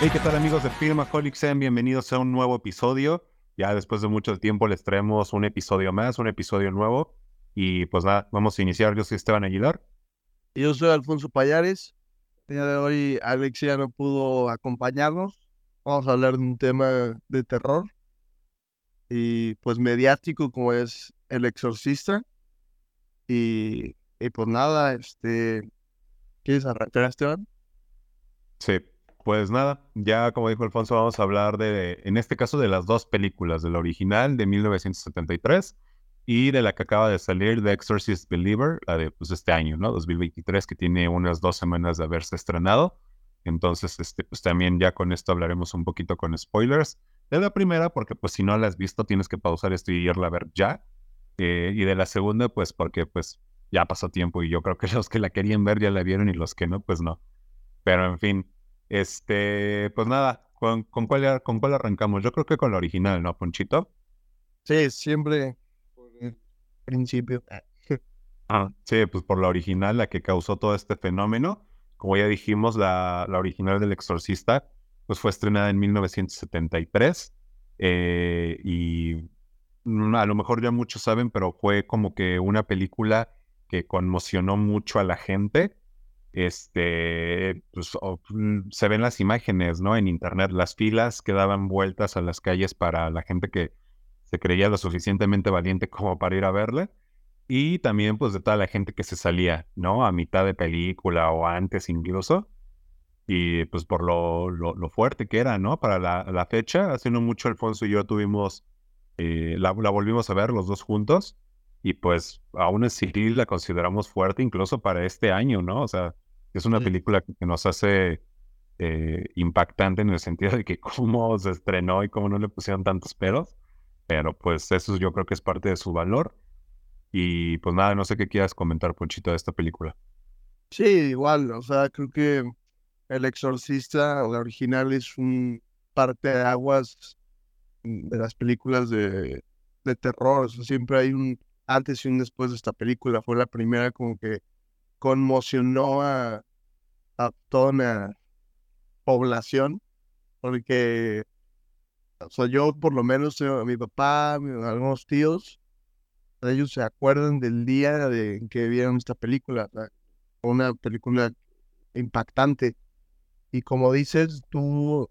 Hey, ¿qué tal amigos de Filmaholic? Sean bienvenidos a un nuevo episodio. Ya después de mucho tiempo les traemos un episodio más, un episodio nuevo. Y pues nada, vamos a iniciar. Yo soy Esteban Aguilar. Y yo soy Alfonso Payares. El día de hoy Alexia no pudo acompañarnos. Vamos a hablar de un tema de terror y pues mediático como es El Exorcista. Y, y pues nada, este, ¿quieres arrancar, Esteban? Sí, pues nada, ya como dijo Alfonso, vamos a hablar de, en este caso, de las dos películas, de la original de 1973 y de la que acaba de salir, The Exorcist Believer, la de pues, este año, ¿no? 2023, que tiene unas dos semanas de haberse estrenado. Entonces, este, pues también ya con esto hablaremos un poquito con spoilers. De la primera, porque pues si no la has visto, tienes que pausar esto y irla a ver ya. Eh, y de la segunda, pues porque pues ya pasó tiempo y yo creo que los que la querían ver ya la vieron y los que no, pues no. Pero en fin, este, pues nada, ¿con, con, cuál, ¿con cuál arrancamos? Yo creo que con la original, ¿no, Ponchito? Sí, siempre por el principio. ah, sí, pues por la original, la que causó todo este fenómeno. Como ya dijimos, la, la original del Exorcista, pues fue estrenada en 1973. Eh, y mm, a lo mejor ya muchos saben, pero fue como que una película que conmocionó mucho a la gente este, pues, mm, se ven las imágenes, ¿no? En internet, las filas que daban vueltas a las calles para la gente que se creía lo suficientemente valiente como para ir a verla. Y también, pues, de toda la gente que se salía, ¿no? A mitad de película o antes incluso. Y pues por lo, lo, fuerte que era, ¿no? Para la, la, fecha, hace no mucho Alfonso y yo tuvimos, eh, la, la volvimos a ver los dos juntos y pues aún así la consideramos fuerte incluso para este año, ¿no? O sea, es una película que nos hace eh, impactante en el sentido de que cómo se estrenó y cómo no le pusieron tantos peros, pero pues eso yo creo que es parte de su valor. Y pues nada, no sé qué quieras comentar, Ponchito, de esta película. Sí, igual, o sea, creo que El Exorcista, la original, es un parte de aguas de las películas de, de terror, o sea, siempre hay un antes y un después de esta película. Fue la primera como que conmocionó a, a toda una población, porque o sea, yo por lo menos, a mi papá, algunos tíos, ellos se acuerdan del día de en que vieron esta película, una película impactante. Y como dices, tú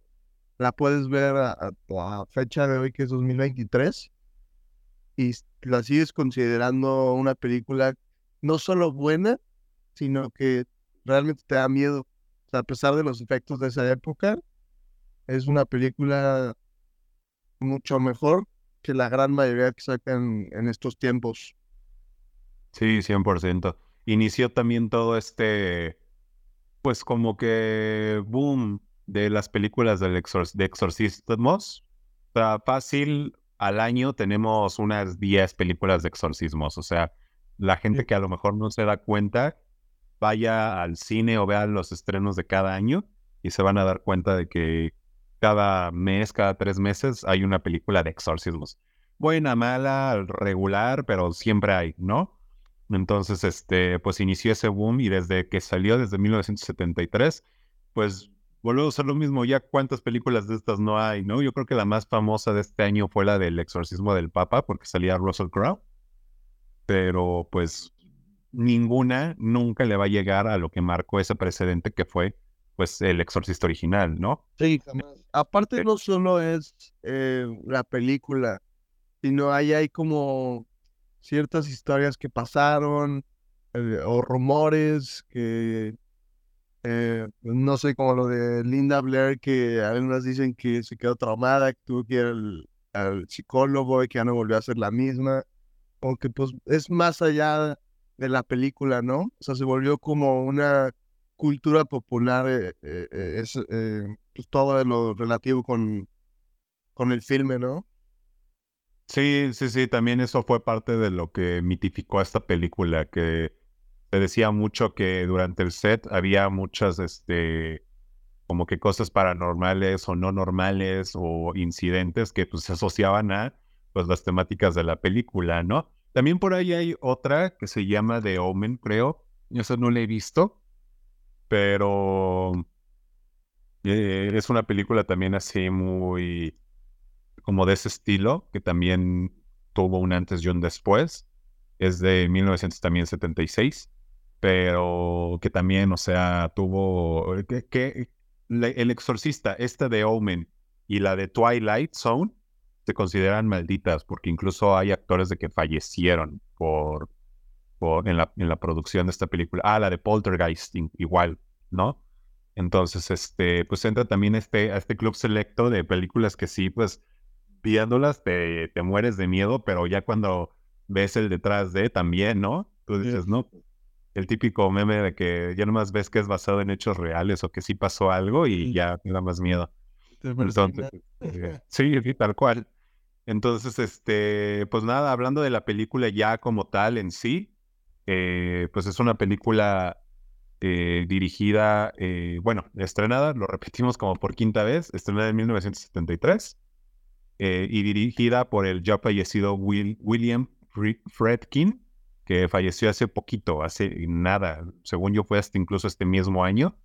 la puedes ver a, a la fecha de hoy, que es 2023, y la sigues considerando una película no solo buena, sino que realmente te da miedo. A pesar de los efectos de esa época, es una película mucho mejor que la gran mayoría que sacan en estos tiempos. Sí, 100%. Inició también todo este, pues como que boom de las películas del de exorcismos. O sea, fácil, al año tenemos unas 10 películas de exorcismos. O sea, la gente que a lo mejor no se da cuenta, vaya al cine o vea los estrenos de cada año y se van a dar cuenta de que cada mes, cada tres meses hay una película de exorcismos. Buena, mala, regular, pero siempre hay, ¿no? Entonces, este, pues inició ese boom y desde que salió, desde 1973, pues volvemos a hacer lo mismo. Ya cuántas películas de estas no hay, ¿no? Yo creo que la más famosa de este año fue la del exorcismo del Papa, porque salía Russell Crowe. Pero pues ninguna nunca le va a llegar a lo que marcó ese precedente que fue pues el exorcista original, ¿no? Sí, Aparte no solo es eh, la película, sino ahí hay como ciertas historias que pasaron eh, o rumores que eh, no sé, como lo de Linda Blair, que algunas dicen que se quedó traumada, que tuvo que ir al, psicólogo y que ya no volvió a ser la misma. Aunque pues es más allá de la película, ¿no? O sea, se volvió como una cultura popular, eh, eh, es pues todo lo relativo con, con el filme, ¿no? Sí, sí, sí, también eso fue parte de lo que mitificó a esta película, que se decía mucho que durante el set había muchas, este, como que cosas paranormales o no normales o incidentes que pues se asociaban a pues las temáticas de la película, ¿no? También por ahí hay otra que se llama The Omen, creo. Yo no la he visto, pero Eh, es una película también así muy como de ese estilo, que también tuvo un antes y un después. Es de 1976, pero que también, o sea, tuvo que, el exorcista, este de Omen y la de Twilight Zone, se consideran malditas porque incluso hay actores de que fallecieron por, por en, la, en la producción de esta película. Ah, la de Poltergeist igual, ¿no? Entonces, este, pues entra también este, a este club selecto de películas que sí, pues viéndolas te, te mueres de miedo, pero ya cuando ves el detrás de también, ¿no? Tú dices, no, el típico meme de que ya nomás ves que es basado en hechos reales o que sí pasó algo y ya te da más miedo. Entonces, este, sí, sí, tal cual. Entonces, este, pues nada, hablando de la película ya como tal en sí, eh, pues es una película eh, dirigida, eh, bueno, estrenada, lo repetimos como por quinta vez, estrenada en 1973 y dirigida por el ya fallecido William Fredkin, que falleció hace poquito, hace nada, según yo fue hasta incluso este mismo año,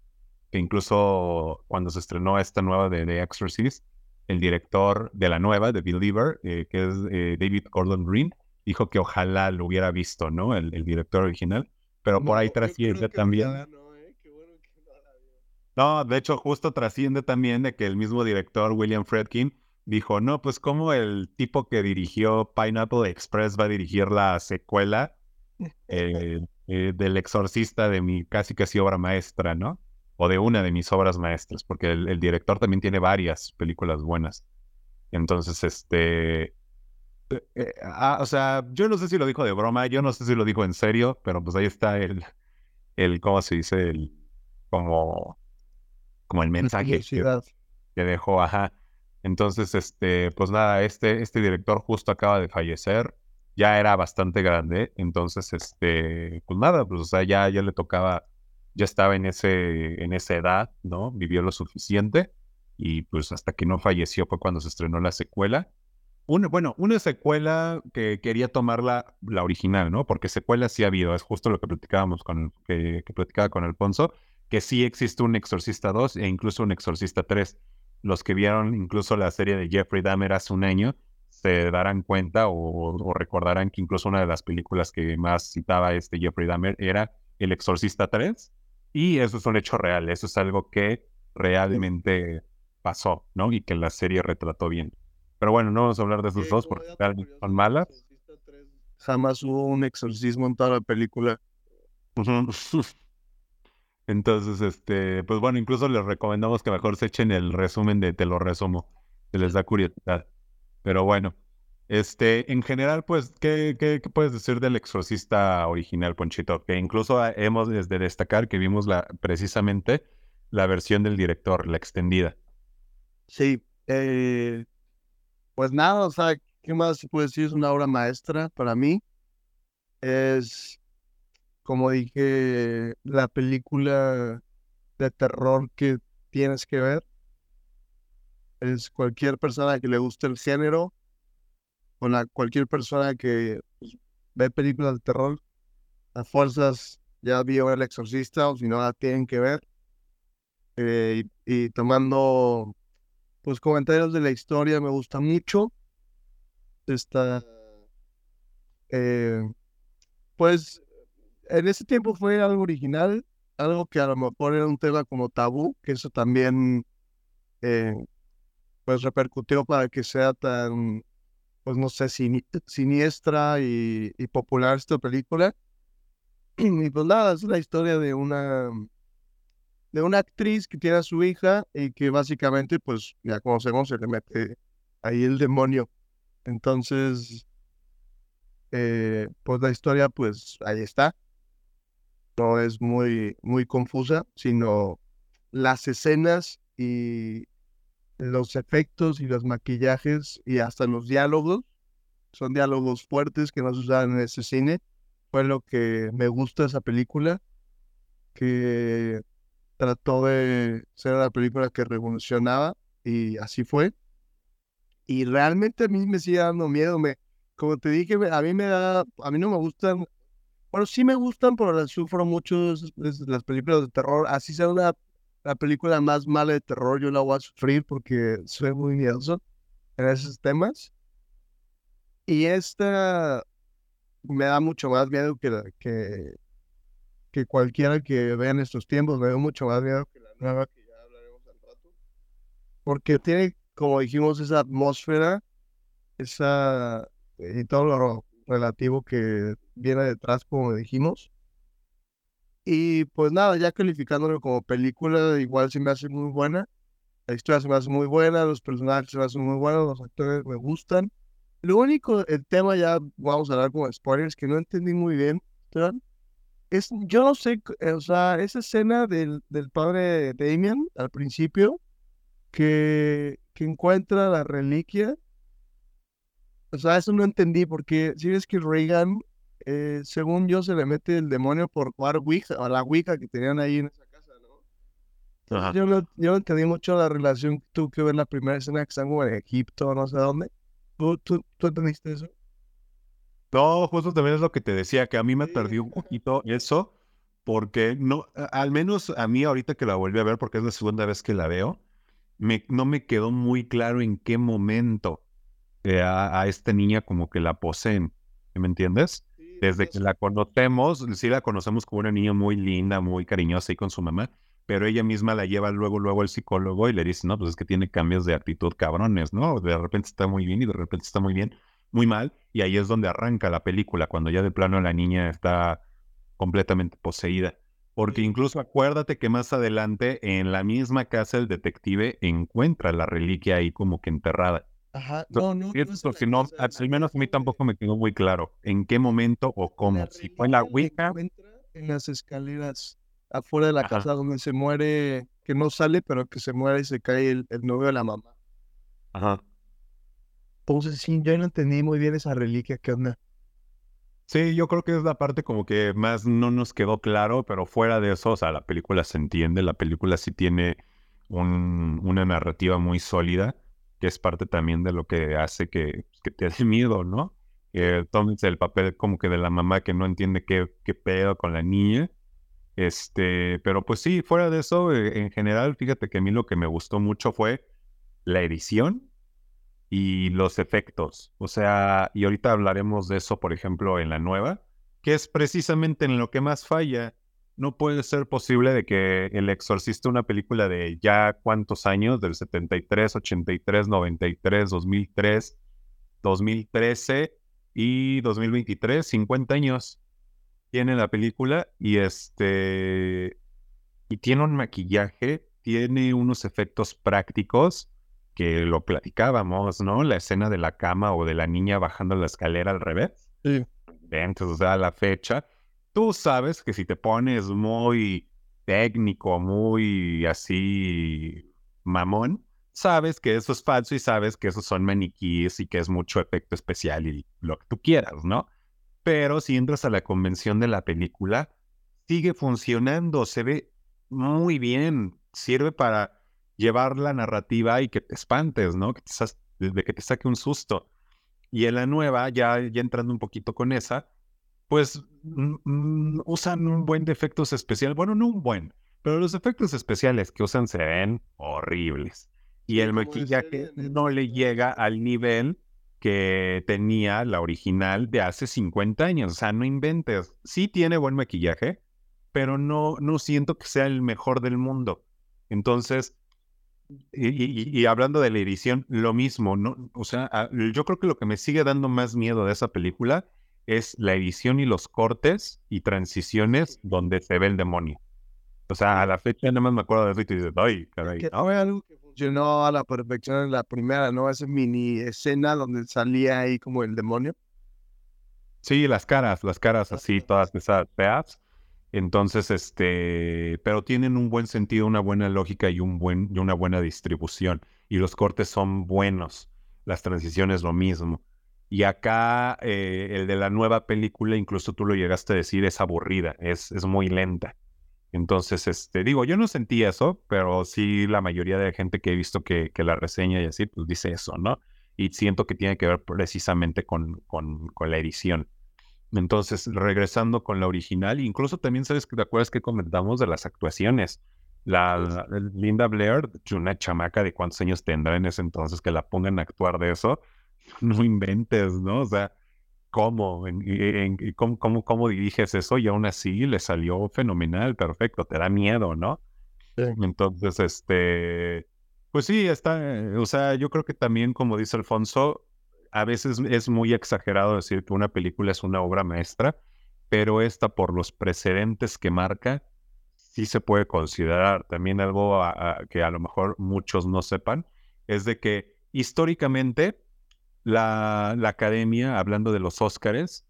que incluso cuando se estrenó esta nueva de The Exorcist, el director de la nueva, de Believer, eh, que es eh, David Gordon Green, dijo que ojalá lo hubiera visto, ¿no? El, director original. Pero por ahí trasciende también. ¿eh? no, de hecho, justo trasciende también de que el mismo director, William Fredkin, dijo, no, pues como el tipo que dirigió Pineapple Express va a dirigir la secuela del exorcista de mi casi casi obra maestra, ¿no? o de una de mis obras maestras, porque el, director también tiene varias películas buenas. Entonces, este, eh, eh, ah, o sea, yo no sé si lo dijo de broma, yo no sé si lo dijo en serio, pero pues ahí está el, el ¿cómo se dice? El, como, como el mensaje que, dejó, ajá. Entonces, este, pues nada, este, este director justo acaba de fallecer, ya era bastante grande, entonces, este, pues nada, pues ya, ya le tocaba ya estaba en, ese, en esa edad, ¿no? Vivió lo suficiente y pues hasta que no falleció fue cuando se estrenó la secuela. Una, bueno, una secuela que quería tomar la, original, ¿no? Porque secuelas sí ha habido, es justo lo que platicábamos con, que, que platicaba con Alfonso, que sí existe un Exorcista 2 e incluso un Exorcista 3. Los que vieron incluso la serie de Jeffrey Dahmer hace un año se darán cuenta o, o recordarán que incluso una de las películas que más citaba este Jeffrey Dahmer era El Exorcista 3 y eso es un hecho real, eso es algo que realmente pasó, ¿no? Y que la serie retrató bien. Pero bueno, no vamos a hablar de esos dos porque son malas. Jamás hubo un exorcismo en toda la película. Entonces, este, pues bueno, incluso les recomendamos que mejor se echen el resumen de Te lo resumo, se les da curiosidad. Pero bueno, este, en general, pues, ¿qué, qué, puedes decir del exorcista original, Ponchito? Que incluso hemos de destacar que vimos la, precisamente la versión del director, la extendida. Sí, eh, pues nada, o sea, ¿qué más se puede decir? Es una obra maestra para mí. Es, como dije, la película de terror que tienes que ver. Es cualquier persona que le guste el género con cualquier persona que pues, ve películas de terror, a fuerzas ya vio El Exorcista o si no la tienen que ver. Eh, y, tomando pues comentarios de la historia me gusta mucho. Está eh, pues en ese tiempo fue algo original, algo que a lo mejor era un tema como tabú, que eso también eh, pues repercutió para que sea tan pues no sé, siniestra y, popular esta película. Y pues nada, es la historia de una, de una actriz que tiene a su hija y que básicamente, pues ya conocemos, se le mete ahí el demonio. Entonces, eh, pues la historia, pues ahí está. No es muy, muy confusa, sino las escenas y los efectos y los maquillajes y hasta los diálogos. Son diálogos fuertes que no se usaban en ese cine. Fue lo que me gusta esa película, que trató de ser una película que revolucionaba y así fue. Y realmente a mí me sigue dando miedo. Me, como te dije, a mí me da, a mí no me gustan, bueno, sí me gustan, pero las sufro mucho las películas de terror. Así sea una la película más mala de terror, yo la voy a sufrir porque soy muy miedoso en esos temas. Y esta me da mucho más miedo que, que, que cualquiera que vea en estos tiempos. Me da mucho más miedo que la nueva que ya hablaremos al rato. Porque tiene, como dijimos, esa atmósfera, esa y todo lo relativo que viene detrás, como dijimos. Y pues nada, ya calificándolo como película, igual se me hace muy buena. La historia se me hace muy buena, los personajes se me hacen muy buenos, los actores me gustan. Lo único, el tema ya vamos a hablar como spoilers, que no entendí muy bien, es, yo no sé, o sea, esa escena del, del padre Damien al principio, que, que encuentra la reliquia, o sea, eso no entendí, porque si ves que Reagan, eh, según yo, se le mete el demonio por jugar Wicca, o la Wicca que tenían ahí en esa casa, ¿no? Yo, no, yo entendí mucho la relación que tuvo que ver la primera escena que están como en Egipto, no sé dónde. ¿Tú, tú, tú entendiste eso? No, justo también es lo que te decía, que a mí me perdió un poquito eso, porque no, al menos a mí ahorita que la volví a ver, porque es la segunda vez que la veo, me, no me quedó muy claro en qué momento a, esta niña como que la poseen, ¿me entiendes? Desde que la conocemos, sí la conocemos como una niña muy linda, muy cariñosa y con su mamá, pero ella misma la lleva luego, luego al psicólogo y le dice, no, pues es que tiene cambios de actitud cabrones, ¿no? De repente está muy bien y de repente está muy bien, muy mal, y ahí es donde arranca la película, cuando ya de plano la niña está completamente poseída. Porque incluso acuérdate que más adelante en la misma casa el detective encuentra la reliquia ahí como que enterrada. Ajá, no, no. no que no, al menos a mí tampoco me quedó muy claro en qué momento o cómo. Si fue en la Wicca. En las escaleras afuera de la casa donde se muere, que no sale, pero que se muere y se cae el, novio de la mamá. Ajá. Entonces, sí, yo no entendí muy bien esa reliquia, ¿qué onda? Sí, yo creo que es la parte como que más no nos quedó claro, pero fuera de eso, o sea, la película se entiende, la película sí tiene un, una narrativa muy sólida que es parte también de lo que hace que, te dé miedo, ¿no? Que tomes el papel como que de la mamá que no entiende qué, qué pedo con la niña. Este, pero pues sí, fuera de eso, eh, en general, fíjate que a mí lo que me gustó mucho fue la edición y los efectos. O sea, y ahorita hablaremos de eso, por ejemplo, en la nueva, que es precisamente en lo que más falla no puede ser posible de que El Exorcista, una película de ya cuántos años, del 73, 83, 93, 2003, 2013 y 2023, 50 años tiene la película y este y tiene un maquillaje, tiene unos efectos prácticos que lo platicábamos, ¿no? La escena de la cama o de la niña bajando la escalera al revés. Sí. Entonces, o sea, la fecha tú sabes que si te pones muy técnico, muy así mamón, sabes que eso es falso y sabes que esos son maniquíes y que es mucho efecto especial y lo que tú quieras, ¿no? Pero si entras a la convención de la película, sigue funcionando, se ve muy bien, sirve para llevar la narrativa y que te espantes, ¿no? Que te, de que te saque un susto. Y en la nueva, ya, ya entrando un poquito con esa, pues usan un buen de efectos especiales. Bueno, no un buen, pero los efectos especiales que usan se ven horribles. Y el maquillaje no le llega al nivel que tenía la original de hace 50 años. O sea, no inventes. Sí tiene buen maquillaje, pero no, no siento que sea el mejor del mundo. Entonces, y, y, hablando de la edición, lo mismo, ¿no? O sea, yo creo que lo que me sigue dando más miedo de esa película es la edición y los cortes y transiciones donde se ve el demonio. O sea, a la fecha nada más me acuerdo de eso y te dices, ay, caray. No, algo que funcionó a la perfección en la primera, ¿no? Esa mini escena donde salía ahí como el demonio. Sí, las caras, las caras así, todas esas feas. Entonces, este, pero tienen un buen sentido, una buena lógica y, un buen, y una buena distribución. Y los cortes son buenos. Las transiciones lo mismo. Y acá eh, el de la nueva película, incluso tú lo llegaste a decir, es aburrida, es, es muy lenta. Entonces, este, digo, yo no sentí eso, pero sí la mayoría de gente que he visto que, que la reseña y así, pues dice eso, ¿no? Y siento que tiene que ver precisamente con, con, con la edición. Entonces, regresando con la original, incluso también sabes que te acuerdas que comentamos de las actuaciones. La, Linda Blair, una chamaca de cuántos años tendrá en ese entonces que la pongan a actuar de eso, no inventes, ¿no? O sea, ¿cómo? En, cómo, cómo, cómo, diriges eso? Y aún así le salió fenomenal, perfecto, te da miedo, ¿no? Entonces, este, pues sí, está, o sea, yo creo que también, como dice Alfonso, a veces es muy exagerado decir que una película es una obra maestra, pero esta por los precedentes que marca, sí se puede considerar también algo que a lo mejor muchos no sepan, es de que históricamente la, la academia, hablando de los Óscares,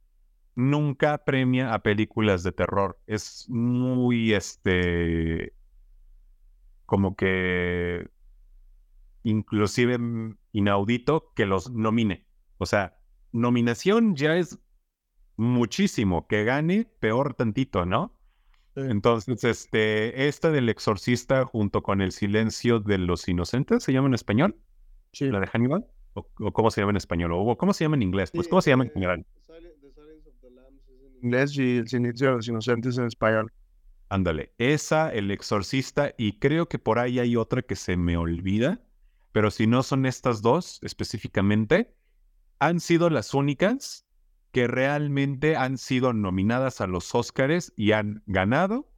nunca premia a películas de terror. Es muy, este, como que inclusive inaudito que los nomine. O sea, nominación ya es muchísimo, que gane peor tantito, ¿no? Entonces, este, esta del exorcista junto con el silencio de los inocentes, ¿se llama en español? Sí. ¿La de Hannibal? ¿O, cómo se llama en español? ¿O cómo se llama en inglés? Pues, ¿cómo se llama en general? En inglés y el silencio de los inocentes en español. Ándale, esa, el exorcista, y creo que por ahí hay otra que se me olvida, pero si no son estas dos específicamente, han sido las únicas que realmente han sido nominadas a los Óscares y han ganado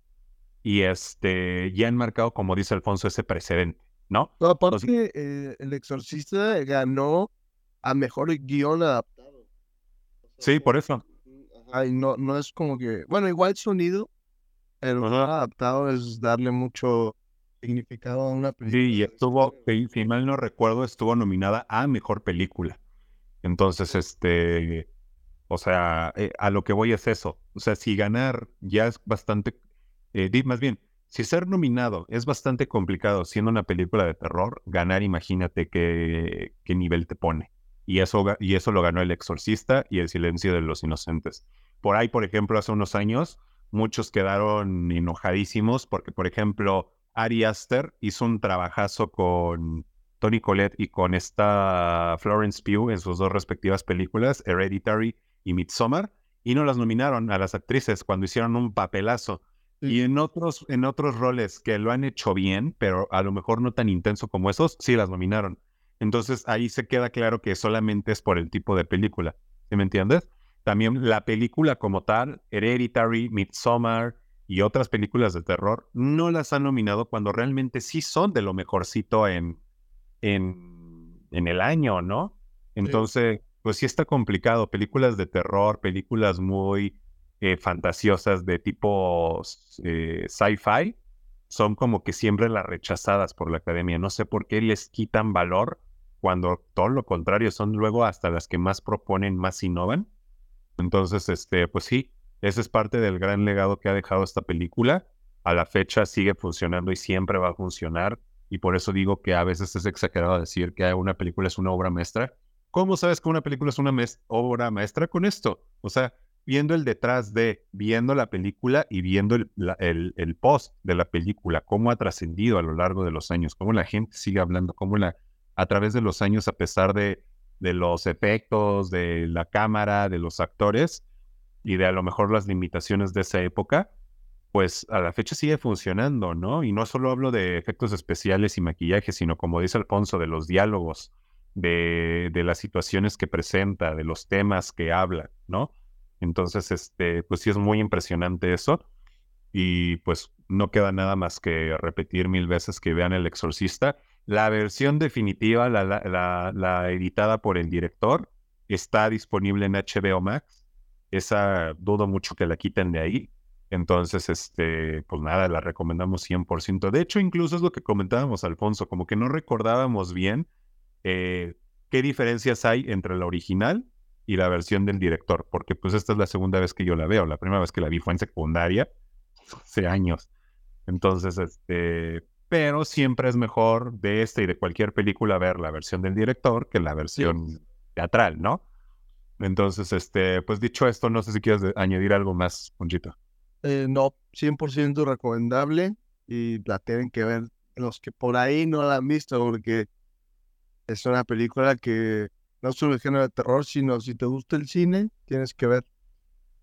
y este ya han marcado, como dice Alfonso, ese precedente, ¿no? aparte, eh, El Exorcista ganó a mejor guion adaptado. sí, por eso. Ay, no, no es como que, bueno, igual sonido, el adaptado es darle mucho significado a una película. Sí, y estuvo, si mal no recuerdo, estuvo nominada a mejor película. Entonces, este, o sea, eh, a lo que voy es eso. O sea, si ganar ya es bastante, eh, más bien, si ser nominado es bastante complicado siendo una película de terror, ganar, imagínate qué, nivel te pone. Y eso, y eso lo ganó El Exorcista y El Silencio de los Inocentes. Por ahí, por ejemplo, hace unos años, muchos quedaron enojadísimos porque, por ejemplo, Ari Aster hizo un trabajazo con Tony Collette y con esta Florence Pugh en sus dos respectivas películas, Hereditary y Midsommar, y no las nominaron a las actrices cuando hicieron un papelazo. Y en otros, en otros roles que lo han hecho bien, pero a lo mejor no tan intenso como esos, sí las nominaron. Entonces ahí se queda claro que solamente es por el tipo de película. ¿Sí me entiendes? También la película como tal, Hereditary, Midsommar y otras películas de terror, no las han nominado cuando realmente sí son de lo mejorcito en, en, en el año, ¿no? Entonces, pues sí está complicado. Películas de terror, películas muy eh, fantasiosas de tipo eh, sci-fi, son como que siempre las rechazadas por la academia. No sé por qué les quitan valor cuando todo lo contrario son luego hasta las que más proponen, más innovan. Entonces, este, pues sí, ese es parte del gran legado que ha dejado esta película. A la fecha sigue funcionando y siempre va a funcionar y por eso digo que a veces es exagerado decir que una película es una obra maestra. ¿Cómo sabes que una película es una obra maestra con esto? O sea, viendo el detrás de, viendo la película y viendo el, el, post de la película, cómo ha trascendido a lo largo de los años, cómo la gente sigue hablando, cómo la, a través de los años, a pesar de, de los efectos, de la cámara, de los actores y de a lo mejor las limitaciones de esa época, pues a la fecha sigue funcionando, ¿no? Y no solo hablo de efectos especiales y maquillaje, sino como dice Alfonso, de los diálogos, de, de las situaciones que presenta, de los temas que habla, ¿no? Entonces, este, pues sí es muy impresionante eso. Y pues no queda nada más que repetir mil veces que vean El Exorcista. La versión definitiva, la, la, la editada por el director, está disponible en HBO Max. Esa dudo mucho que la quiten de ahí. Entonces, este, pues nada, la recomendamos 100%. De hecho, incluso es lo que comentábamos, Alfonso, como que no recordábamos bien eh, qué diferencias hay entre la original y la versión del director, porque pues esta es la segunda vez que yo la veo. La primera vez que la vi fue en secundaria, hace años. Entonces, este, pero siempre es mejor de esta y de cualquier película ver la versión del director que la versión teatral, ¿no? Entonces, este, pues dicho esto, no sé si quieres añadir algo más, Ponchito. Eh, no, 100% recomendable y la tienen que ver los que por ahí no la han visto porque es una película que no solo el género de terror, sino si te gusta el cine, tienes que ver.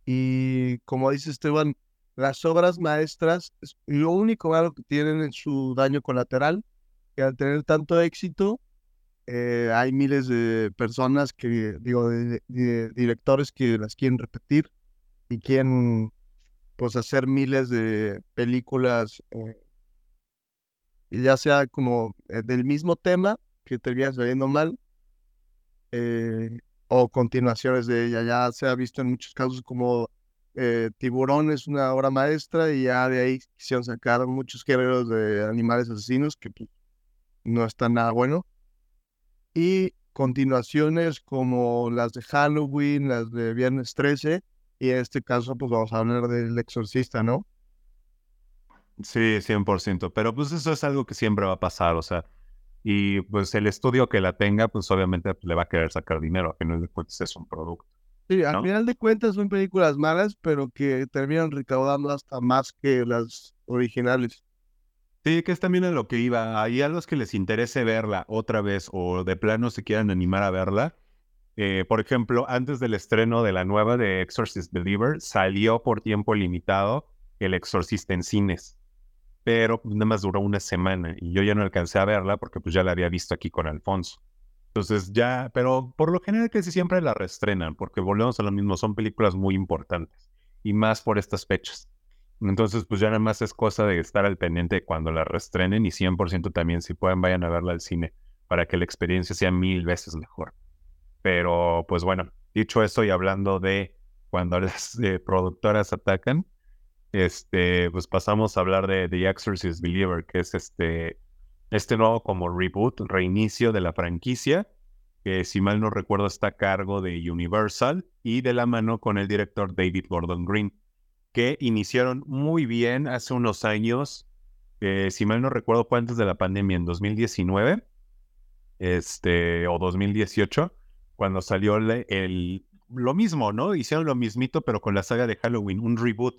Y como dice Esteban, las obras maestras, lo único malo que tienen es su daño colateral, que al tener tanto éxito, eh, hay miles de personas que, digo, de, directores que las quieren repetir y quieren, pues, hacer miles de películas, eh, ya sea como eh, del mismo tema, que termina saliendo mal, o continuaciones de ella. Ya se ha visto en muchos casos como Tiburón es una obra maestra y ya de ahí quisieron sacar muchos géneros de animales asesinos que pues, no están nada bueno y continuaciones como las de Halloween, las de Viernes 13, y en este caso pues vamos a hablar del exorcista, ¿no? Sí, 100%, pero pues eso es algo que siempre va a pasar, o sea, y pues el estudio que la tenga, pues obviamente le va a querer sacar dinero, a final de cuentas es un producto. Sí, al final de cuentas son películas malas, pero que terminan recaudando hasta más que las originales. Sí, que es también a lo que iba. Hay a los que les interese verla otra vez o de plano se quieran animar a verla. Eh, por ejemplo, antes del estreno de la nueva de Exorcist Believer, salió por tiempo limitado El Exorcista en cines. Pero pues, nada más duró una semana y yo ya no alcancé a verla porque pues ya la había visto aquí con Alfonso. Entonces ya, pero por lo general que siempre la reestrenan porque volvemos a lo mismo, son películas muy importantes y más por estas fechas. Entonces, pues ya nada más es cosa de estar al pendiente cuando la restrenen y 100% también si pueden vayan a verla al cine para que la experiencia sea mil veces mejor. Pero, pues bueno, dicho eso y hablando de cuando las eh, productoras atacan, este, pues pasamos a hablar de The Exorcist Believer, que es este, este nuevo como reboot, reinicio de la franquicia, que si mal no recuerdo está a cargo de Universal y de la mano con el director David Gordon Green que iniciaron muy bien hace unos años, si mal no recuerdo fue antes de la pandemia, en 2019 este, o 2018, cuando salió el, lo mismo, ¿no? Hicieron lo mismito, pero con la saga de Halloween, un reboot.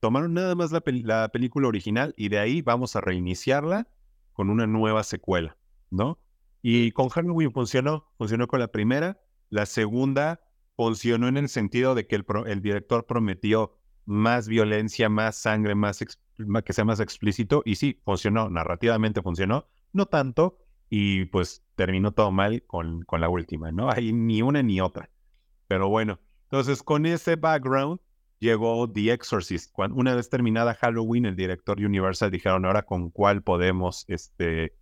Tomaron nada más la, la película original y de ahí vamos a reiniciarla con una nueva secuela, ¿no? Y con Halloween funcionó, funcionó con la primera, la segunda funcionó en el sentido de que el, el director prometió más violencia, más sangre, más que sea más explícito. Y sí, funcionó, narrativamente funcionó, no tanto, y pues terminó todo mal con, con la última, ¿no? Hay ni una ni otra. Pero bueno, entonces con ese background llegó The Exorcist. Cuando, una vez terminada Halloween, el director Universal dijeron, ahora con cuál podemos, este,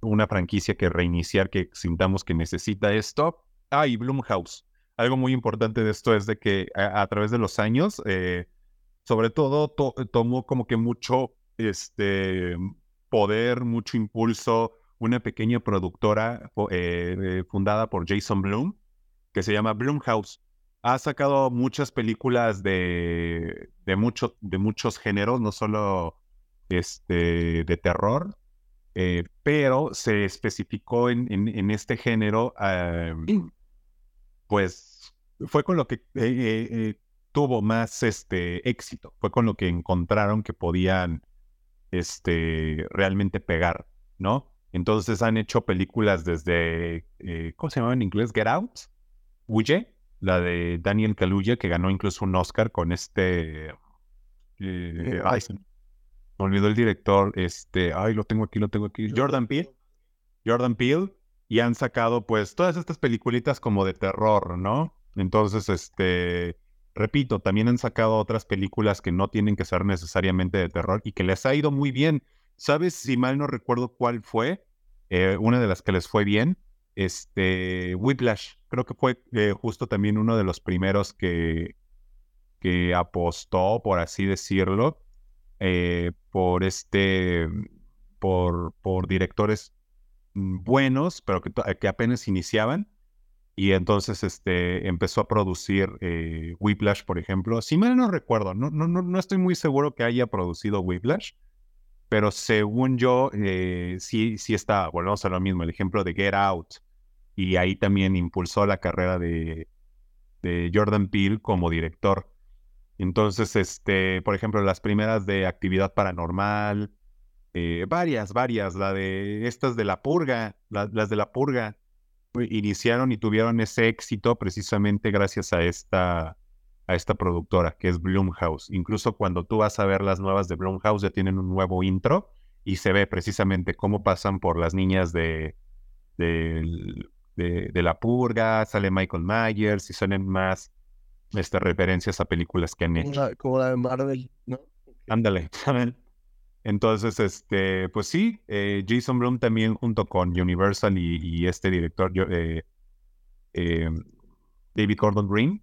una franquicia que reiniciar, que sintamos que necesita esto. Ah, y Blumhouse. Algo muy importante de esto es de que a, través de los años, eh, sobre todo tomó como que mucho este, poder, mucho impulso, una pequeña productora eh, fundada por Jason Bloom, que se llama Bloomhouse. Ha sacado muchas películas de, de, mucho, de muchos géneros, no solo este, de terror, eh, pero se especificó en, en, este género, pues fue con lo que eh, tuvo más este, éxito. Fue con lo que encontraron que podían este, realmente pegar, ¿no? Entonces han hecho películas desde, eh, ¿cómo se llama en inglés? Get Out, Huye, la de Daniel Kaluuya, que ganó incluso un Oscar con este... Eh, me olvidó el director, este, ay, lo tengo aquí, lo tengo aquí, Jordan Peele. Jordan Peele, y han sacado pues todas estas peliculitas como de terror, ¿no? Entonces, este, Repito, también han sacado otras películas que no tienen que ser necesariamente de terror y que les ha ido muy bien. ¿Sabes si mal no recuerdo cuál fue? Eh, una de las que les fue bien. Este, Whiplash. Creo que fue eh, justo también uno de los primeros que, que apostó, por así decirlo, eh, por este, por, por directores mm, buenos, pero que, que apenas iniciaban y entonces este, empezó a producir eh, Whiplash, por ejemplo. Si mal no recuerdo, no, no, no, estoy muy seguro que haya producido Whiplash, pero según yo, eh, sí, sí está, volvemos a lo mismo, el ejemplo de Get Out, y ahí también impulsó la carrera de, de Jordan Peele como director. Entonces, este, por ejemplo, las primeras de actividad paranormal, eh, varias, varias, la de estas de la purga, las de la purga, iniciaron y tuvieron ese éxito precisamente gracias a esta, a esta productora, que es Bloomhouse. Incluso cuando tú vas a ver las nuevas de Bloomhouse, ya tienen un nuevo intro y se ve precisamente cómo pasan por las niñas de, de, la purga, sale Michael Myers y salen más estas referencias a películas que han hecho. Como la, de Marvel, ¿no? Ándale. Entonces, este, pues sí, eh, Jason Blum también junto con Universal y, este director, eh, eh, David Gordon Green,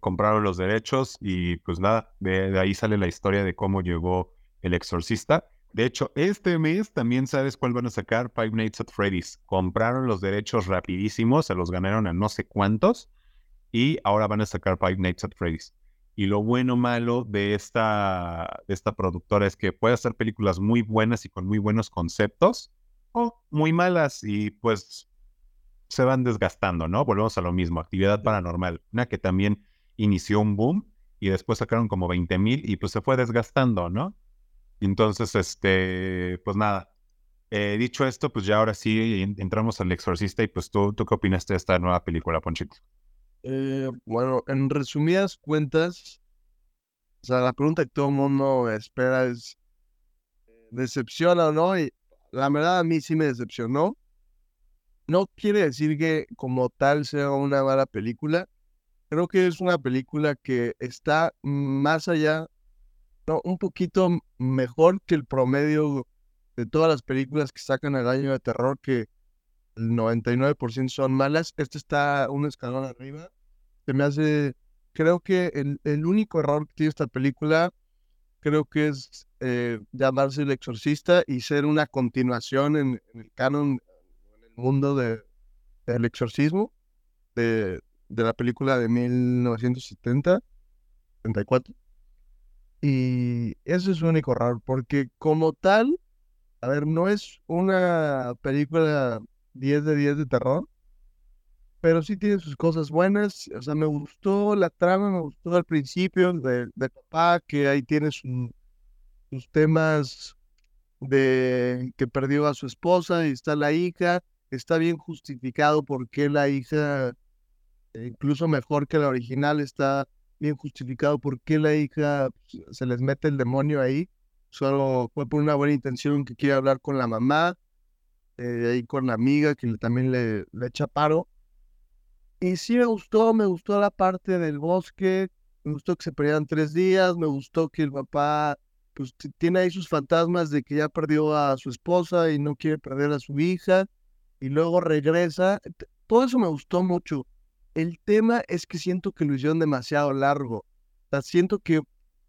compraron los derechos y pues nada, de, ahí sale la historia de cómo llegó El Exorcista. De hecho, este mes también sabes cuál van a sacar Five Nights at Freddy's. Compraron los derechos rapidísimos, se los ganaron a no sé cuántos y ahora van a sacar Five Nights at Freddy's. Y lo bueno malo de esta, de esta productora es que puede hacer películas muy buenas y con muy buenos conceptos o muy malas y pues se van desgastando, ¿no? Volvemos a lo mismo, actividad paranormal, una que también inició un boom y después sacaron como 20 mil y pues se fue desgastando, ¿no? Entonces, este, pues nada. Eh, dicho esto, pues ya ahora sí entramos al exorcista y pues tú, ¿tú qué opinaste de esta nueva película, Ponchito? Eh, bueno, en resumidas cuentas, o sea, la pregunta que todo el mundo espera es, ¿decepciona o no? Y la verdad a mí sí me decepcionó. No quiere decir que como tal sea una mala película. Creo que es una película que está más allá, no, un poquito mejor que el promedio de todas las películas que sacan al año de terror, que el 99% son malas. Este está un escalón arriba. Se me hace, creo que el, el único error que tiene esta película, creo que es eh, llamarse El Exorcista y ser una continuación en, el canon, en el mundo de, del exorcismo, de, de la película de 1970, 74. Y eso es su único error, porque como tal, a ver, no es una película 10 de 10 de terror, pero sí tiene sus cosas buenas. O sea, me gustó la trama, me gustó al principio de, papá, que ahí tiene sus temas de que perdió a su esposa y está la hija. Está bien justificado porque la hija, incluso mejor que la original, está bien justificado porque la hija pues, se les mete el demonio ahí. Solo fue por una buena intención que quiere hablar con la mamá eh, ahí con la amiga que también le, le echa paro. Y sí me gustó, me gustó la parte del bosque, me gustó que se perdieran tres días, me gustó que el papá pues tiene ahí sus fantasmas de que ya perdió a su esposa y no quiere perder a su hija y luego regresa. Todo eso me gustó mucho. El tema es que siento que lo hicieron demasiado largo. O sea, siento que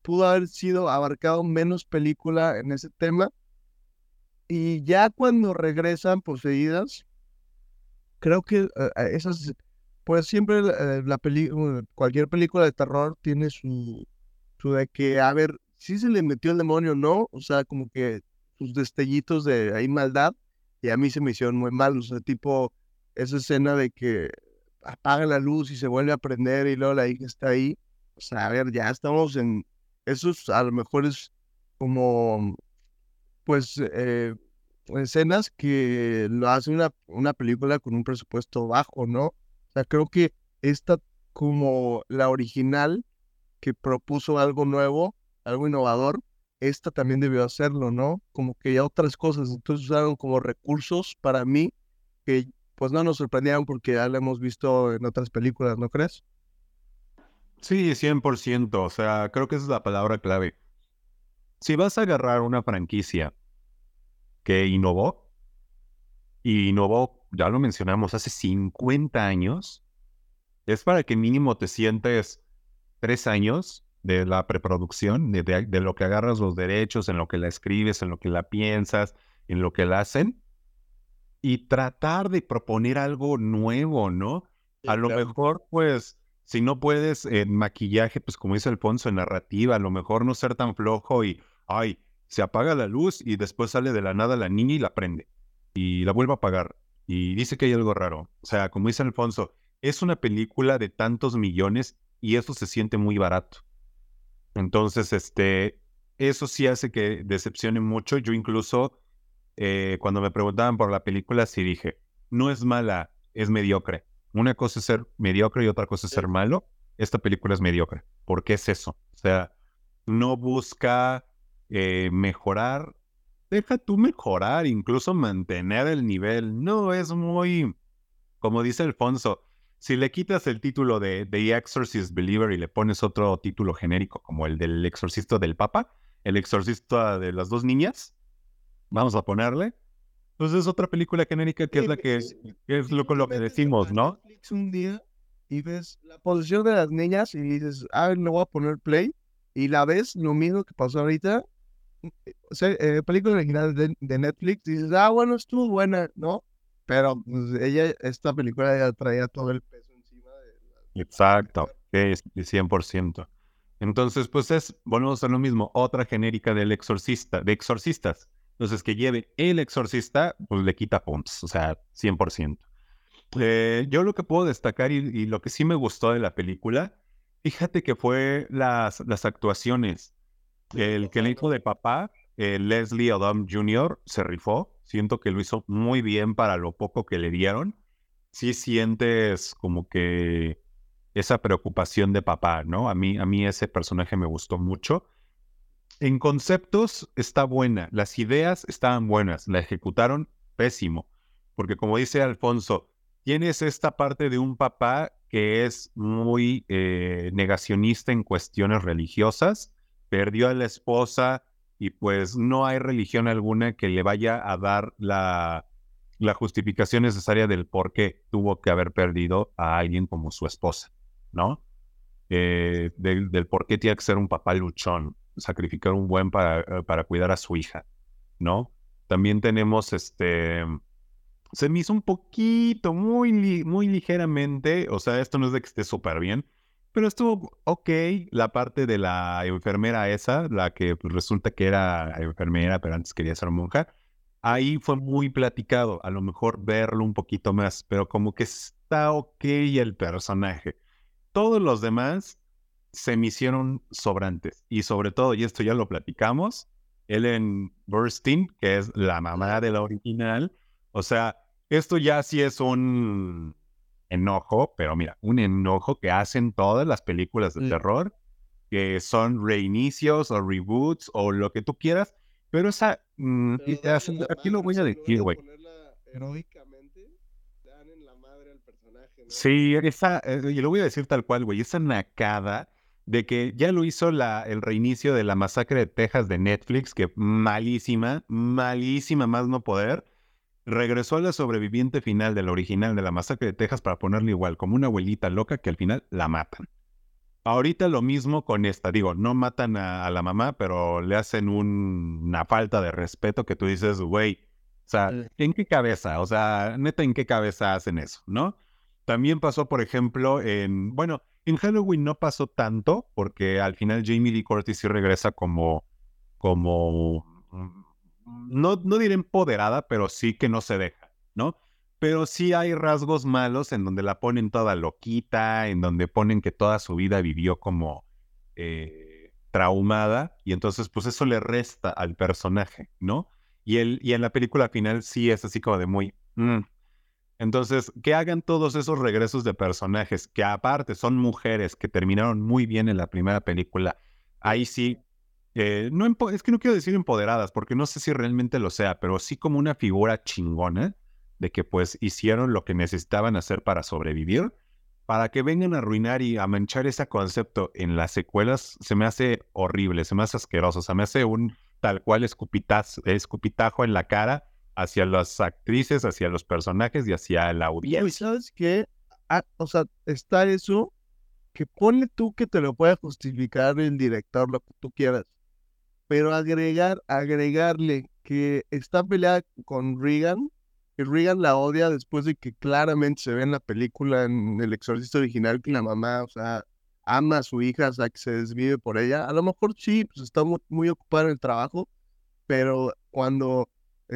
pudo haber sido abarcado menos película en ese tema y ya cuando regresan poseídas, creo que eh, esas, pues siempre la, eh, película, cualquier película de terror tiene su, su de que, a ver, si se le metió el demonio o no, o sea, como que sus destellitos de ahí maldad, y a mí se me hicieron muy mal, o sea, tipo esa escena de que apaga la luz y se vuelve a prender y luego la hija está ahí, o sea, a ver, ya estamos en, esos a lo mejor es como pues, eh, escenas que lo hace una, una película con un presupuesto bajo, ¿no? O sea, creo que esta como la original que propuso algo nuevo, algo innovador, esta también debió hacerlo, ¿no? Como que ya otras cosas, entonces usaron como recursos para mí que pues no nos sorprendieron porque ya lo hemos visto en otras películas, ¿no crees? Sí, 100%, o sea, creo que esa es la palabra clave si vas a agarrar una franquicia que innovó, y innovó, ya lo mencionamos, hace 50 años, es para que mínimo te sientes tres años de la preproducción, de, de, lo que agarras los derechos, en lo que la escribes, en lo que la piensas, en lo que la hacen, y tratar de proponer algo nuevo, ¿no? a lo mejor, pues, si no puedes en maquillaje, pues como dice Alfonso, en narrativa, a lo mejor no ser tan flojo y ay, se apaga la luz y después sale de la nada la niña y la prende. Y la vuelve a apagar. Y dice que hay algo raro. O sea, como dice Alfonso, es una película de tantos millones y eso se siente muy barato. Entonces, este, eso sí hace que decepcione mucho. Yo incluso, eh, cuando me preguntaban por la película, sí dije, no es mala, es mediocre. Una cosa es ser mediocre y otra cosa es ser malo. esta película es mediocre. ¿Por qué es eso? O sea, no busca eh, mejorar, deja tú mejorar, incluso mantener el nivel. No, es muy, como dice Alfonso, si le quitas el título de The Exorcist Believer y le pones otro título genérico como el del exorcista del Papa, el exorcista de las dos niñas, vamos a ponerle, pues es otra película genérica que es la que, es lo, con lo que decimos, ¿no? un día y ves la posición de las niñas y dices, ah, le voy a poner play y la ves, lo mismo que pasó ahorita, o sea, eh, película original de, de, Netflix, dices, ah, bueno, estuvo buena, ¿no? Pero pues, ella, esta película ya traía todo el peso encima de... Exacto, es 100%. Entonces, pues es, volvemos a lo mismo, otra genérica del exorcista, de exorcistas. Entonces, que lleve el exorcista, pues le quita puntos, o sea, 100%. Eh, yo lo que puedo destacar y, lo que sí me gustó de la película, fíjate que fue las, las actuaciones. El que le hizo de papá, eh, Leslie Odom Jr., se rifó. Siento que lo hizo muy bien para lo poco que le dieron. Sí sientes como que esa preocupación de papá, ¿no? A mí, a mí ese personaje me gustó mucho. En conceptos está buena, las ideas estaban buenas, la ejecutaron pésimo, porque como dice Alfonso, tienes esta parte de un papá que es muy eh, negacionista en cuestiones religiosas, perdió a la esposa y pues no hay religión alguna que le vaya a dar la, la justificación necesaria del por qué tuvo que haber perdido a alguien como su esposa, ¿no? Eh, del, del, por qué tiene que ser un papá luchón, sacrificar un buen para, eh, para cuidar a su hija, ¿no? También tenemos este se me hizo un poquito, muy, muy ligeramente, o sea, esto no es de que esté súper bien, pero estuvo ok la parte de la enfermera esa, la que pues, resulta que era enfermera, pero antes quería ser monja. Ahí fue muy platicado, a lo mejor verlo un poquito más, pero como que está ok el personaje. Todos los demás se me hicieron sobrantes. Y sobre todo, y esto ya lo platicamos, Ellen Burstyn, que es la mamá de la original, o sea, esto ya sí es un enojo, pero mira, un enojo que hacen todas las películas de terror, que son reinicios o reboots o lo que tú quieras, pero esa... Mm, aquí lo voy a decir, güey. Sí, esa, eh, y lo voy a decir tal cual, güey, esa nacada de que ya lo hizo la, el reinicio de la masacre de Texas de Netflix, que malísima, malísima más no poder regresó a la sobreviviente final de la original de la masacre de Texas para ponerle igual, como una abuelita loca que al final la matan. Ahorita lo mismo con esta, digo, no matan a, la mamá, pero le hacen una falta de respeto que tú dices, güey, o sea, ¿en qué cabeza? O sea, neta, ¿en qué cabeza hacen eso? ¿No? También pasó, por ejemplo, en, bueno, en Halloween no pasó tanto, porque al final Jamie Lee Curtis sí regresa como, como no, no diré empoderada, pero sí que no se deja, ¿no? Pero sí hay rasgos malos en donde la ponen toda loquita, en donde ponen que toda su vida vivió como eh, traumada, y entonces pues eso le resta al personaje, ¿no? Y, él, y en la película final sí es así como de muy... Mm". Entonces, que hagan todos esos regresos de personajes, que aparte son mujeres que terminaron muy bien en la primera película, ahí sí eh, no es que no quiero decir empoderadas, porque no sé si realmente lo sea, pero sí como una figura chingona de que pues hicieron lo que necesitaban hacer para sobrevivir, para que vengan a arruinar y a manchar ese concepto en las secuelas, se me hace horrible, se me hace asqueroso, se me hace un tal cual escupitajo en la cara hacia las actrices, hacia los personajes y hacia la audiencia. Y sabes qué, ah, o sea, está eso que pone tú que te lo pueda justificar el director, lo que tú quieras pero agregar, agregarle que está peleada con Regan, que Regan la odia después de que claramente se ve en la película, en El Exorcista original, que la mamá, o sea, ama a su hija, o sea, que se desvive por ella. A lo mejor sí, pues está muy, muy ocupada en el trabajo, pero cuando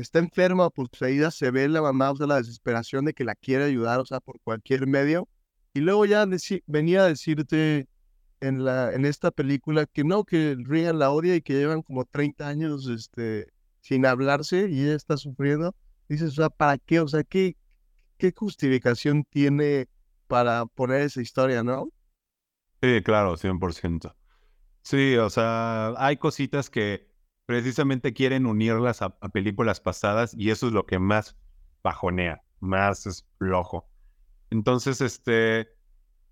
está enferma, pues ahí se ve la mamá, o sea, la desesperación de que la quiere ayudar, o sea, por cualquier medio. Y luego ya venía a decirte, en, la, en esta película que no, que Regan la odia y que llevan como 30 años este, sin hablarse y ella está sufriendo. Dices, o sea, ¿para qué? O sea, ¿qué, qué justificación tiene para poner esa historia, no? Sí, claro, 100%. Sí, o sea, hay cositas que precisamente quieren unirlas a, películas pasadas y eso es lo que más bajonea, más es flojo. Entonces, este,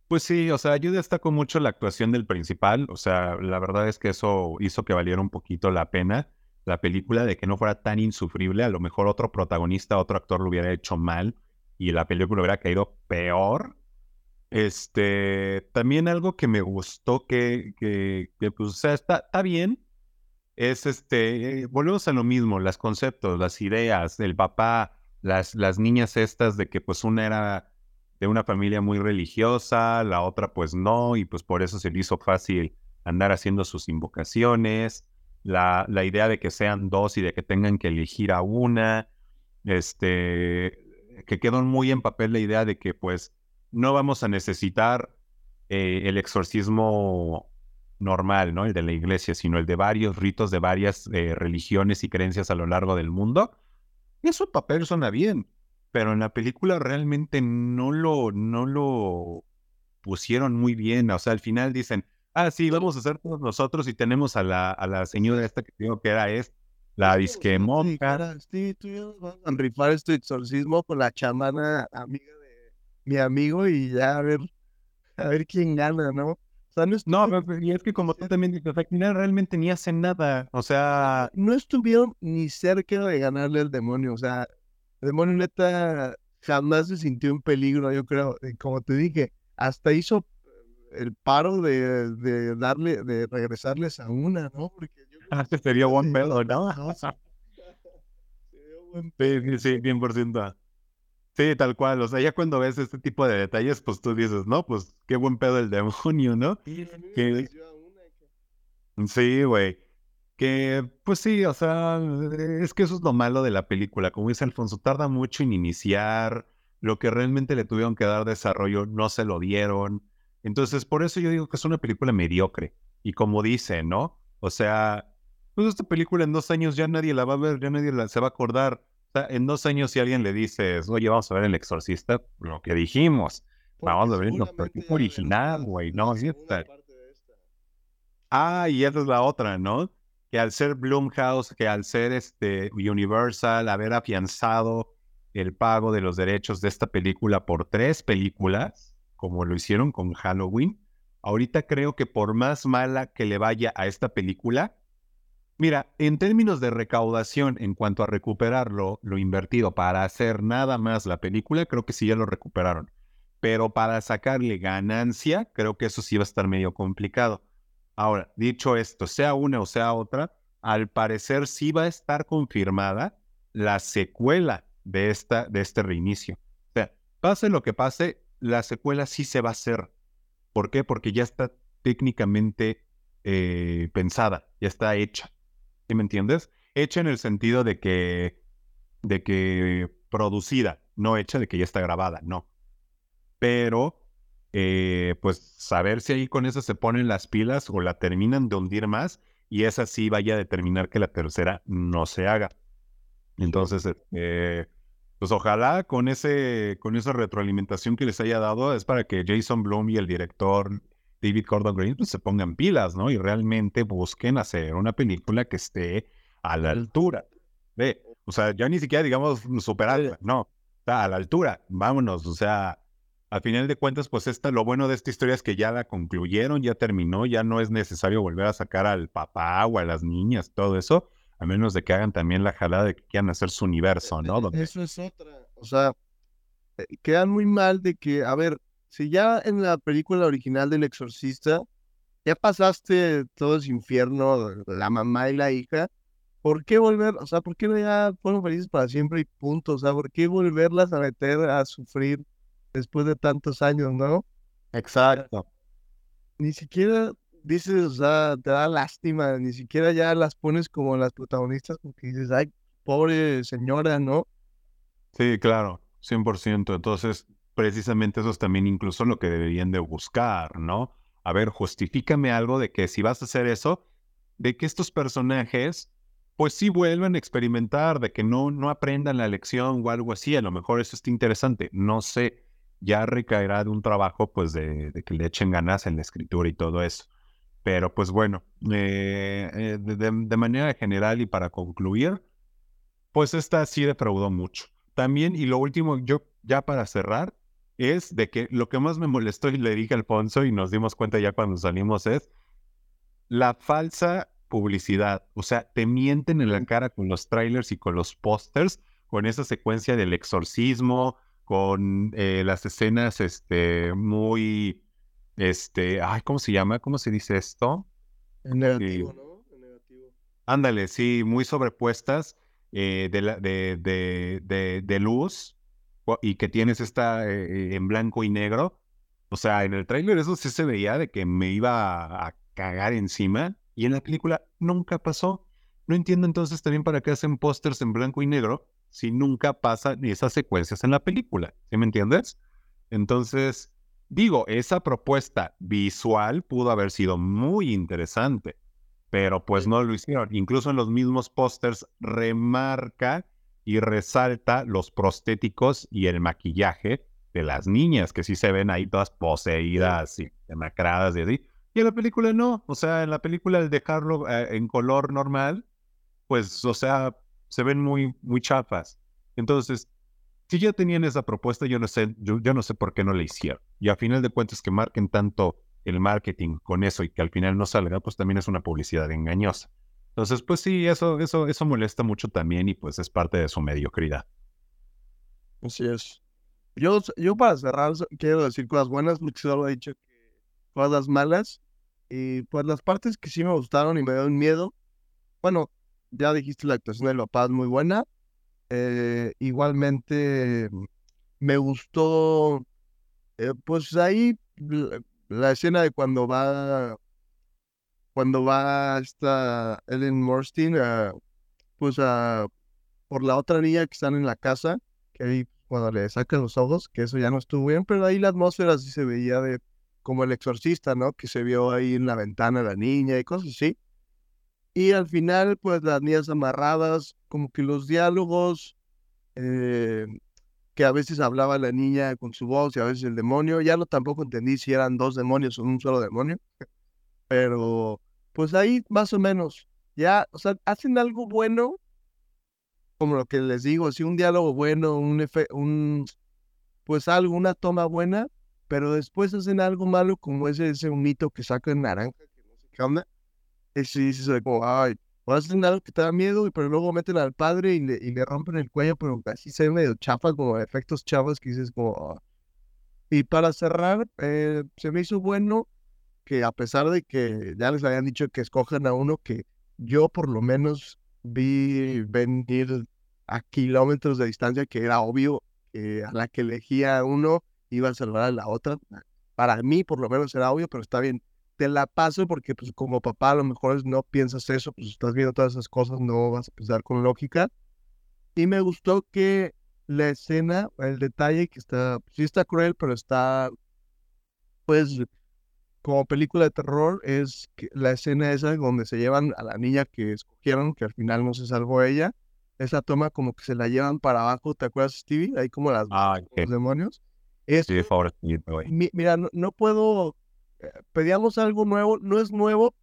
pues sí, o sea, yo destaco mucho la actuación del principal, o sea, la verdad es que eso hizo que valiera un poquito la pena la película, de que no fuera tan insufrible, a lo mejor otro protagonista, otro actor lo hubiera hecho mal y la película hubiera caído peor. Este, también algo que me gustó que, pues, o sea, está bien, es este, volvemos a lo mismo, los conceptos, las ideas, el papá, las, las niñas estas de que pues una era de una familia muy religiosa, la otra pues no, y pues por eso se le hizo fácil andar haciendo sus invocaciones, la, la idea de que sean dos y de que tengan que elegir a una, este, que quedó muy en papel la idea de que pues no vamos a necesitar eh, el exorcismo normal, ¿no? El de la iglesia, sino el de varios ritos de varias eh, religiones y creencias a lo largo del mundo. Eso papel suena bien, pero en la película realmente no lo, no lo pusieron muy bien. O sea, al final dicen, ah, sí, vamos a hacer todos nosotros y tenemos a la, a la señora esta que digo que era es la disque Sí, tú vas a rifar este exorcismo con la chamana amiga de mi amigo y ya a ver, a ver quién gana, ¿no? No, y es que como tú también dices, al final realmente ni hacen nada. O sea. No estuvieron ni cerca de ganarle al demonio. O sea, el demonio neta jamás se sintió en peligro, yo creo. Como te dije, hasta hizo el paro de, de darle, de regresarles a una, ¿no? Porque yo ah, sería buen pedo, ¿no? Sí, sí, bien por ciento. Sí, tal cual. O sea, ya cuando ves este tipo de detalles, pues tú dices, no, pues qué buen pedo el demonio, ¿no? Sí, güey. Que, pues sí, o sea, es que eso es lo malo de la película. Como dice Alfonso, tarda mucho en iniciar. Lo que realmente le tuvieron que dar desarrollo no se lo dieron. Entonces, por eso yo digo que es una película mediocre. Y como dice, ¿no? O sea, pues esta película en dos años ya nadie la va a ver, ya nadie la, se va a acordar en dos años si alguien le dices, oye, vamos a ver El Exorcista, lo que dijimos, vamos a ver el original, güey, no, Ah, y esa es la otra, ¿no? Que al ser Blumhouse, que al ser este Universal, haber afianzado el pago de los derechos de esta película por tres películas, como lo hicieron con Halloween, ahorita creo que por más mala que le vaya a esta película, Mira, en términos de recaudación en cuanto a recuperar lo, invertido para hacer nada más la película, creo que sí ya lo recuperaron. Pero para sacarle ganancia, creo que eso sí va a estar medio complicado. Ahora, dicho esto, sea una o sea otra, al parecer sí va a estar confirmada la secuela de, esta, de este reinicio. O sea, pase lo que pase, la secuela sí se va a hacer. ¿Por qué? Porque ya está técnicamente eh, pensada, ya está hecha. ¿Sí me entiendes? Hecha en el sentido de que, de que producida, no hecha de que ya está grabada, no. Pero, eh, pues saber si ahí con eso se ponen las pilas o la terminan de hundir más y esa sí vaya a determinar que la tercera no se haga. Entonces, eh, pues ojalá con ese, con esa retroalimentación que les haya dado es para que Jason Bloom y el director David Gordon Green pues, se pongan pilas, ¿no? Y realmente busquen hacer una película que esté a la altura. Ve, o sea, ya ni siquiera digamos superar, no, está a la altura, vámonos, o sea, al final de cuentas, pues esta, lo bueno de esta historia es que ya la concluyeron, ya terminó, ya no es necesario volver a sacar al papá o a las niñas, todo eso, a menos de que hagan también la jalada de que quieran hacer su universo, ¿no? E, eso es otra, o sea, eh, quedan muy mal de que, a ver, si ya en la película original del exorcista ya pasaste todo ese infierno, la mamá y la hija, ¿por qué volver? O sea, ¿por qué ya fueron felices para siempre y punto? O sea, ¿por qué volverlas a meter a sufrir después de tantos años, no? Exacto. Ni siquiera dices, o sea, te da lástima, ni siquiera ya las pones como las protagonistas porque dices, ay, pobre señora, ¿no? Sí, claro, 100%. Entonces, precisamente eso es también incluso lo que deberían de buscar, ¿no? A ver, justifícame algo de que si vas a hacer eso, de que estos personajes, pues sí vuelvan a experimentar, de que no, no aprendan la lección o algo así, a lo mejor eso está interesante, no sé, ya recaerá de un trabajo pues de, que le echen ganas en la escritura y todo eso. Pero pues bueno, eh, eh, de, manera general y para concluir, pues esta sí defraudó mucho. También, y lo último, yo ya para cerrar, es de que lo que más me molestó y le dije a Alfonso y nos dimos cuenta ya cuando salimos es la falsa publicidad. O sea, te mienten en la cara con los trailers y con los pósters, con esa secuencia del exorcismo, con eh, las escenas este, muy, este, ay, ¿cómo se llama? ¿Cómo se dice esto? En negativo, ¿no? En negativo. Ándale, sí, muy sobrepuestas eh, de, la, de, de, de, luz y que tienes esta eh, en blanco y negro. O sea, en el tráiler eso sí se veía de que me iba a cagar encima y en la película nunca pasó. No entiendo entonces también para qué hacen pósters en blanco y negro si nunca pasan esas secuencias en la película. ¿Sí me entiendes? Entonces, digo, esa propuesta visual pudo haber sido muy interesante, pero pues no lo hicieron. Incluso en los mismos pósters remarca y resalta los prostéticos y el maquillaje de las niñas, que sí se ven ahí todas poseídas y demacradas y así. Y en la película no, o sea, en la película el dejarlo eh, en color normal, pues, o sea, se ven muy, muy chafas. Entonces, si ya tenían esa propuesta, yo no sé, yo, no sé por qué no la hicieron. Y a final de cuentas que marquen tanto el marketing con eso y que al final no salga, pues también es una publicidad engañosa. Entonces, pues sí, eso, eso, eso molesta mucho también y pues es parte de su mediocridad. Así es. Yo, yo para cerrar quiero decir cosas buenas, muchos lo he dicho cosas malas. Y pues las partes que sí me gustaron y me dieron miedo. Bueno, ya dijiste la actuación del papá es muy buena. Eh, igualmente me gustó, eh, pues ahí la, escena de cuando va, cuando va esta Ellen Morstein, pues a, por la otra niña que están en la casa, que ahí cuando le sacan los ojos, que eso ya no estuvo bien, pero ahí la atmósfera sí se veía de como el exorcista, ¿no? Que se vio ahí en la ventana la niña y cosas así. Y al final, pues las niñas amarradas, como que los diálogos, eh, que a veces hablaba la niña con su voz y a veces el demonio, ya no tampoco entendí si eran dos demonios o un solo demonio, pero pues ahí más o menos, ya, o sea, hacen algo bueno, como lo que les digo, si un diálogo bueno, un, un pues algo, una toma buena, pero después hacen algo malo como ese, ese mito que sacan naranja, que no sé qué onda, sí, sí, se como, ay, hacen algo que te da miedo, pero luego meten al padre y le, y le rompen el cuello, pero así se ve medio chafa, como efectos chavos que dices como... Ah". Y para cerrar, eh, se me hizo bueno que a pesar de que ya les habían dicho que escojan a uno que yo por lo menos vi venir a kilómetros de distancia, que era obvio que a la que elegía uno iba a salvar a la otra. Para mí por lo menos era obvio, pero está bien te la paso porque pues como papá a lo mejor no piensas eso, pues estás viendo todas esas cosas, no vas a pensar con lógica. Y me gustó que la escena, el detalle que está, sí está cruel, pero está, pues, como película de terror, es que la escena esa donde se llevan a la niña que escogieron, que al final no se salvó ella, esa toma como que se la llevan para abajo, ¿te acuerdas, Stevie? Ahí como las ah, los demonios. sí, favor, mira, no, puedo pedíamos algo nuevo, no es nuevo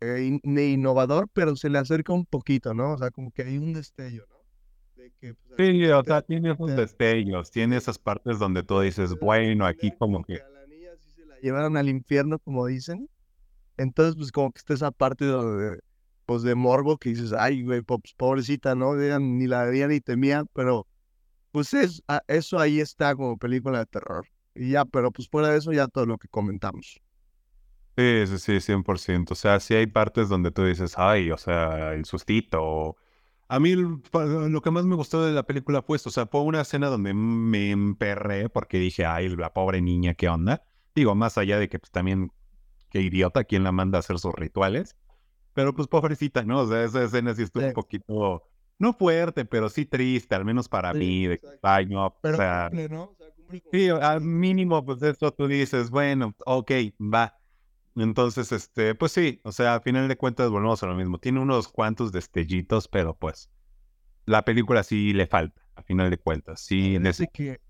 eh, ni innovador, pero se le acerca un poquito, ¿no? O sea, como que hay un destello, ¿no? Pues, sí, o sea, tiene esos destellos, tiene esas partes donde tú dices, bueno, aquí como que... A la niña sí se la llevaron al infierno, como dicen. Entonces, pues como que está esa parte de, pues de morbo que dices, ay, güey, pues, pobrecita, ¿no? Ni la veía ni temía, pero pues es, ah, eso ahí está como película de terror. Y ya, pero pues fuera de eso ya todo lo que comentamos. Sí, sí, sí, 100%. O sea, sí hay partes donde tú dices, ay, o sea, el sustito. A mí lo que más me gustó de la película fue esto, o sea, fue una escena donde me emperré porque dije, ay, la pobre niña, ¿qué onda? Digo, más allá de que pues también, qué idiota, ¿quién la manda a hacer sus rituales? Pero pues pobrecita, ¿no? O sea, esa escena sí estuvo un poquito, no fuerte, pero sí triste, al menos para mí, de ay, no, o sea... ¿no? Sí, al mínimo, pues eso tú dices, bueno, ok, va. Entonces, este, pues sí, o sea, a final de cuentas volvemos a lo mismo. Tiene unos cuantos destellitos, pero pues la película sí le falta, a final de cuentas. Sí, que,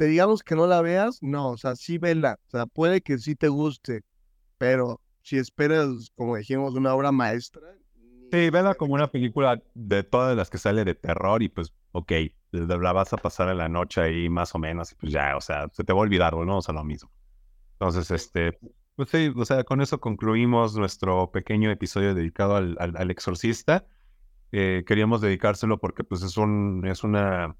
te digamos que no la veas, no, o sea, sí vela, o sea, puede que sí te guste, pero si esperas, como dijimos, una obra maestra. Sí, vela como una película de todas las que sale de terror y pues, ok, la vas a pasar en la noche ahí más o menos y pues ya, o sea, se te va a olvidar, volvemos a lo mismo. Entonces, este, pues sí, o sea, con eso concluimos nuestro pequeño episodio dedicado al, al, exorcista. Eh, queríamos dedicárselo porque pues es, un, es una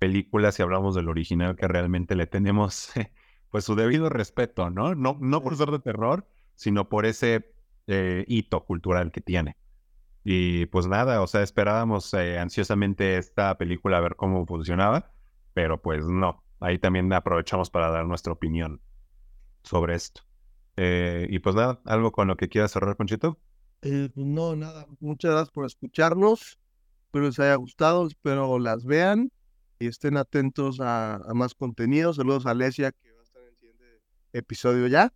película, si hablamos del original, que realmente le tenemos pues su debido respeto, ¿no? No, no por ser de terror, sino por ese eh, hito cultural que tiene. Y pues nada, o sea, esperábamos eh, ansiosamente esta película a ver cómo funcionaba, pero pues no, ahí también aprovechamos para dar nuestra opinión sobre esto. Eh, y pues nada, algo con lo que quieras cerrar, Conchito. Pues no, nada. Muchas gracias por escucharnos. Espero les haya gustado, espero las vean y estén atentos a, más contenido. Saludos a Alesia, que va a estar en el siguiente episodio ya.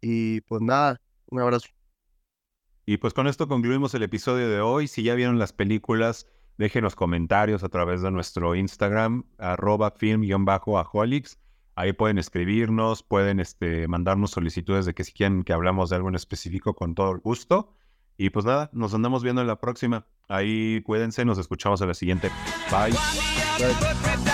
Y pues nada, un abrazo. Y pues con esto concluimos el episodio de hoy. Si ya vieron las películas, déjenos comentarios a través de nuestro Instagram, arroba film-aholics. Ahí pueden escribirnos, pueden este, mandarnos solicitudes de que si quieren que hablamos de algo en específico con todo el gusto. Y pues nada, nos andamos viendo en la próxima. Ahí cuídense, nos escuchamos en la siguiente. Bye. Bye.